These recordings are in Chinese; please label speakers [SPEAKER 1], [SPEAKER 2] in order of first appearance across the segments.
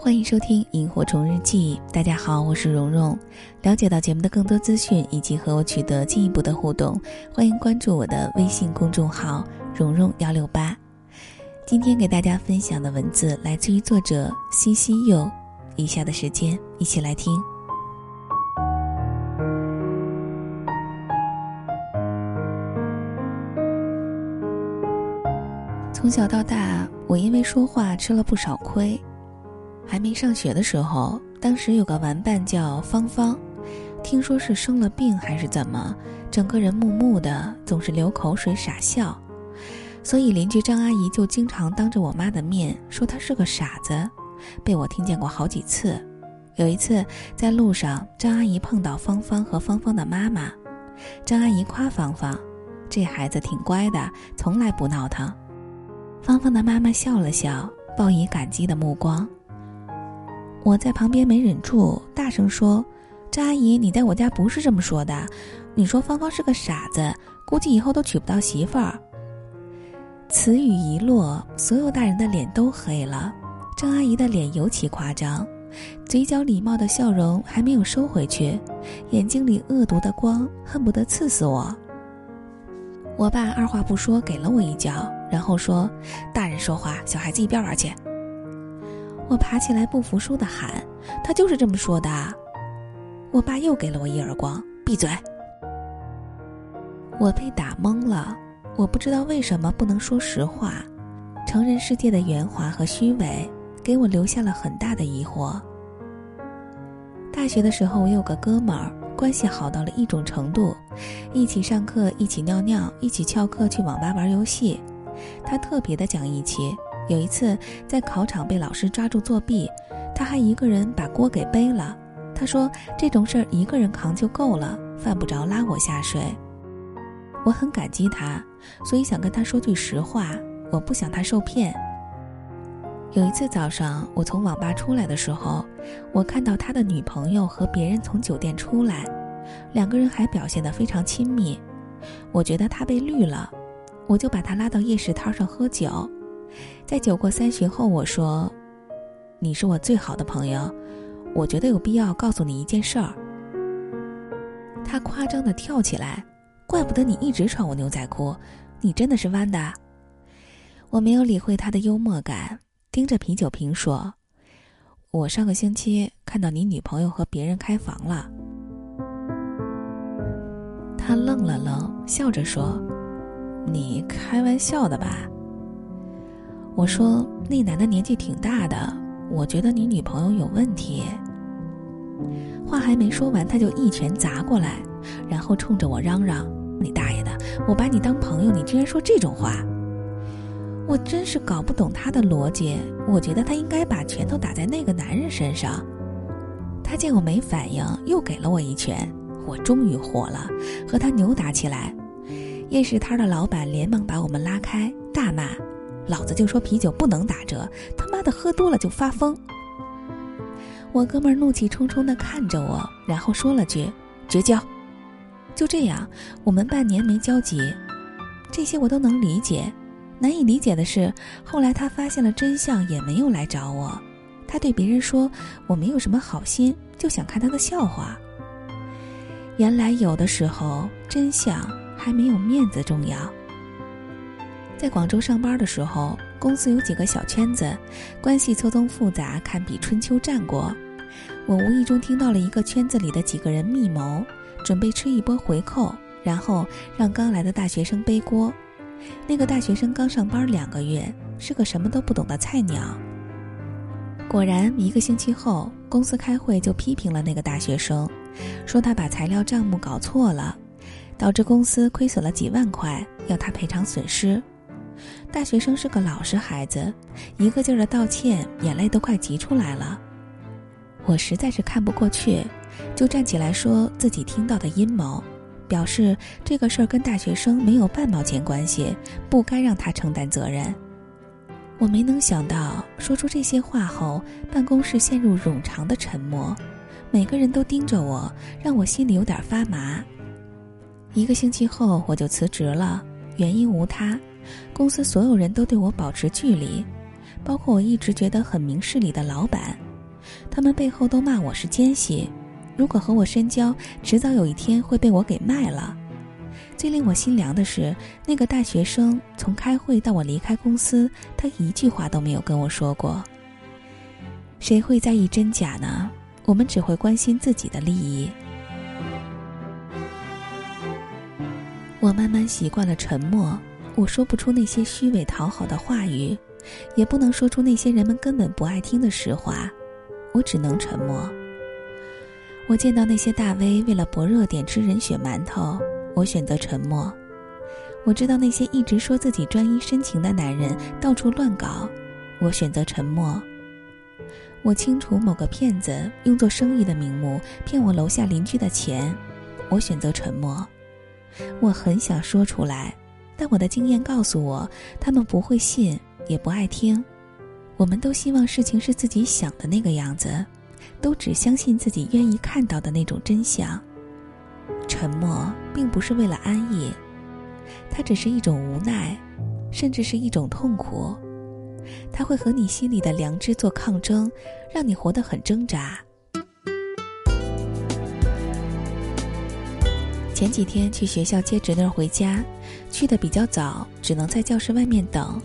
[SPEAKER 1] 欢迎收听《萤火虫日记》。大家好，我是蓉蓉。了解到节目的更多资讯以及和我取得进一步的互动，欢迎关注我的微信公众号“蓉蓉幺六八”。今天给大家分享的文字来自于作者西西柚。以下的时间，一起来听。从小到大，我因为说话吃了不少亏。还没上学的时候，当时有个玩伴叫芳芳，听说是生了病还是怎么，整个人木木的，总是流口水傻笑，所以邻居张阿姨就经常当着我妈的面说她是个傻子，被我听见过好几次。有一次在路上，张阿姨碰到芳芳和芳芳的妈妈，张阿姨夸芳芳，这孩子挺乖的，从来不闹腾。芳芳的妈妈笑了笑，报以感激的目光。我在旁边没忍住，大声说：“张阿姨，你在我家不是这么说的。你说芳芳是个傻子，估计以后都娶不到媳妇儿。”此语一落，所有大人的脸都黑了，张阿姨的脸尤其夸张，嘴角礼貌的笑容还没有收回去，眼睛里恶毒的光恨不得刺死我。我爸二话不说给了我一脚，然后说：“大人说话，小孩子一边玩去。”我爬起来不服输的喊：“他就是这么说的。”我爸又给了我一耳光：“闭嘴！”我被打懵了，我不知道为什么不能说实话。成人世界的圆滑和虚伪，给我留下了很大的疑惑。大学的时候，我有个哥们儿，关系好到了一种程度，一起上课，一起尿尿，一起翘课去网吧玩游戏。他特别的讲义气。有一次在考场被老师抓住作弊，他还一个人把锅给背了。他说这种事儿一个人扛就够了，犯不着拉我下水。我很感激他，所以想跟他说句实话，我不想他受骗。有一次早上我从网吧出来的时候，我看到他的女朋友和别人从酒店出来，两个人还表现得非常亲密。我觉得他被绿了，我就把他拉到夜市摊上喝酒。在酒过三巡后，我说：“你是我最好的朋友，我觉得有必要告诉你一件事儿。”他夸张的跳起来，怪不得你一直穿我牛仔裤，你真的是弯的。我没有理会他的幽默感，盯着啤酒瓶说：“我上个星期看到你女朋友和别人开房了。”他愣了愣，笑着说：“你开玩笑的吧？”我说：“那男的年纪挺大的，我觉得你女朋友有问题。”话还没说完，他就一拳砸过来，然后冲着我嚷嚷：“你大爷的！我把你当朋友，你居然说这种话！”我真是搞不懂他的逻辑。我觉得他应该把拳头打在那个男人身上。他见我没反应，又给了我一拳。我终于火了，和他扭打起来。夜市摊的老板连忙把我们拉开，大骂。老子就说啤酒不能打折，他妈的喝多了就发疯。我哥们儿怒气冲冲地看着我，然后说了句：“绝交。”就这样，我们半年没交集。这些我都能理解，难以理解的是，后来他发现了真相，也没有来找我。他对别人说：“我没有什么好心，就想看他的笑话。”原来有的时候，真相还没有面子重要。在广州上班的时候，公司有几个小圈子，关系错综复杂，堪比春秋战国。我无意中听到了一个圈子里的几个人密谋，准备吃一波回扣，然后让刚来的大学生背锅。那个大学生刚上班两个月，是个什么都不懂的菜鸟。果然，一个星期后，公司开会就批评了那个大学生，说他把材料账目搞错了，导致公司亏损了几万块，要他赔偿损失。大学生是个老实孩子，一个劲儿的道歉，眼泪都快急出来了。我实在是看不过去，就站起来说自己听到的阴谋，表示这个事儿跟大学生没有半毛钱关系，不该让他承担责任。我没能想到，说出这些话后，办公室陷入冗长的沉默，每个人都盯着我，让我心里有点发麻。一个星期后，我就辞职了，原因无他。公司所有人都对我保持距离，包括我一直觉得很明事理的老板，他们背后都骂我是奸细。如果和我深交，迟早有一天会被我给卖了。最令我心凉的是，那个大学生从开会到我离开公司，他一句话都没有跟我说过。谁会在意真假呢？我们只会关心自己的利益。我慢慢习惯了沉默，我说不出那些虚伪讨好的话语，也不能说出那些人们根本不爱听的实话，我只能沉默。我见到那些大 V 为了博热点吃人血馒头，我选择沉默；我知道那些一直说自己专一深情的男人到处乱搞，我选择沉默；我清楚某个骗子用做生意的名目骗我楼下邻居的钱，我选择沉默。我很想说出来，但我的经验告诉我，他们不会信，也不爱听。我们都希望事情是自己想的那个样子。都只相信自己愿意看到的那种真相。沉默并不是为了安逸，它只是一种无奈，甚至是一种痛苦。它会和你心里的良知做抗争，让你活得很挣扎。前几天去学校接侄女回家，去的比较早，只能在教室外面等。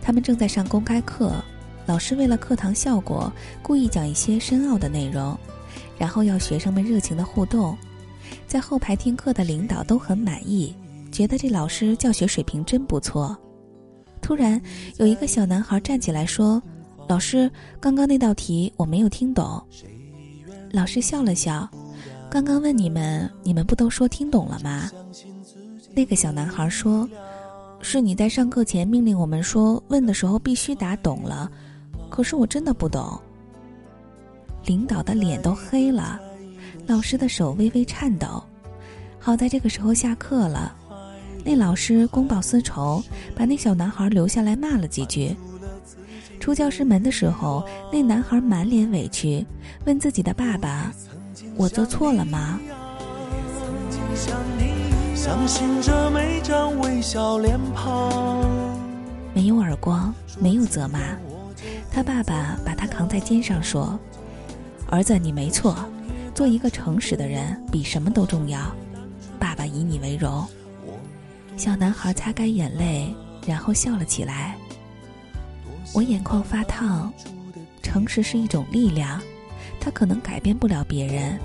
[SPEAKER 1] 他们正在上公开课。老师为了课堂效果，故意讲一些深奥的内容，然后要学生们热情的互动。在后排听课的领导都很满意，觉得这老师教学水平真不错。突然，有一个小男孩站起来说：“老师，刚刚那道题我没有听懂。”老师笑了笑：“刚刚问你们，你们不都说听懂了吗？”那个小男孩说：“是你在上课前命令我们说，问的时候必须答懂了。”可是我真的不懂。领导的脸都黑了，老师的手微微颤抖。好在这个时候下课了，那老师公报私仇，把那小男孩留下来骂了几句。出教室门的时候，那男孩满脸委屈，问自己的爸爸：“我做错了吗？”相信着每张微笑脸庞没有耳光，没有责骂。他爸爸把他扛在肩上说：“儿子，你没错，做一个诚实的人比什么都重要。爸爸以你为荣。”小男孩擦干眼泪，然后笑了起来。我眼眶发烫。诚实是一种力量，它可能改变不了别人，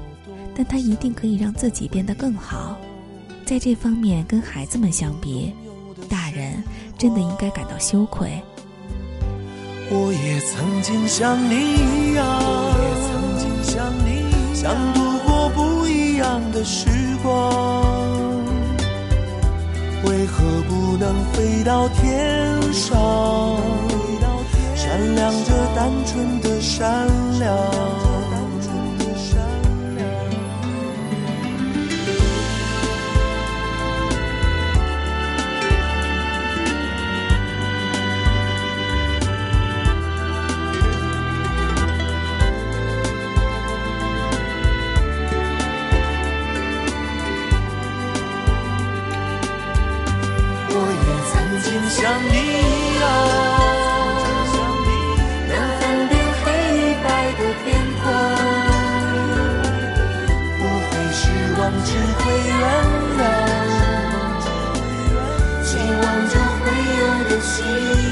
[SPEAKER 1] 但它一定可以让自己变得更好。在这方面，跟孩子们相比，大人真的应该感到羞愧。
[SPEAKER 2] 我也曾经像你一样，想度过不一样的时光。为何不能飞到天上，闪亮着单纯的善良？see.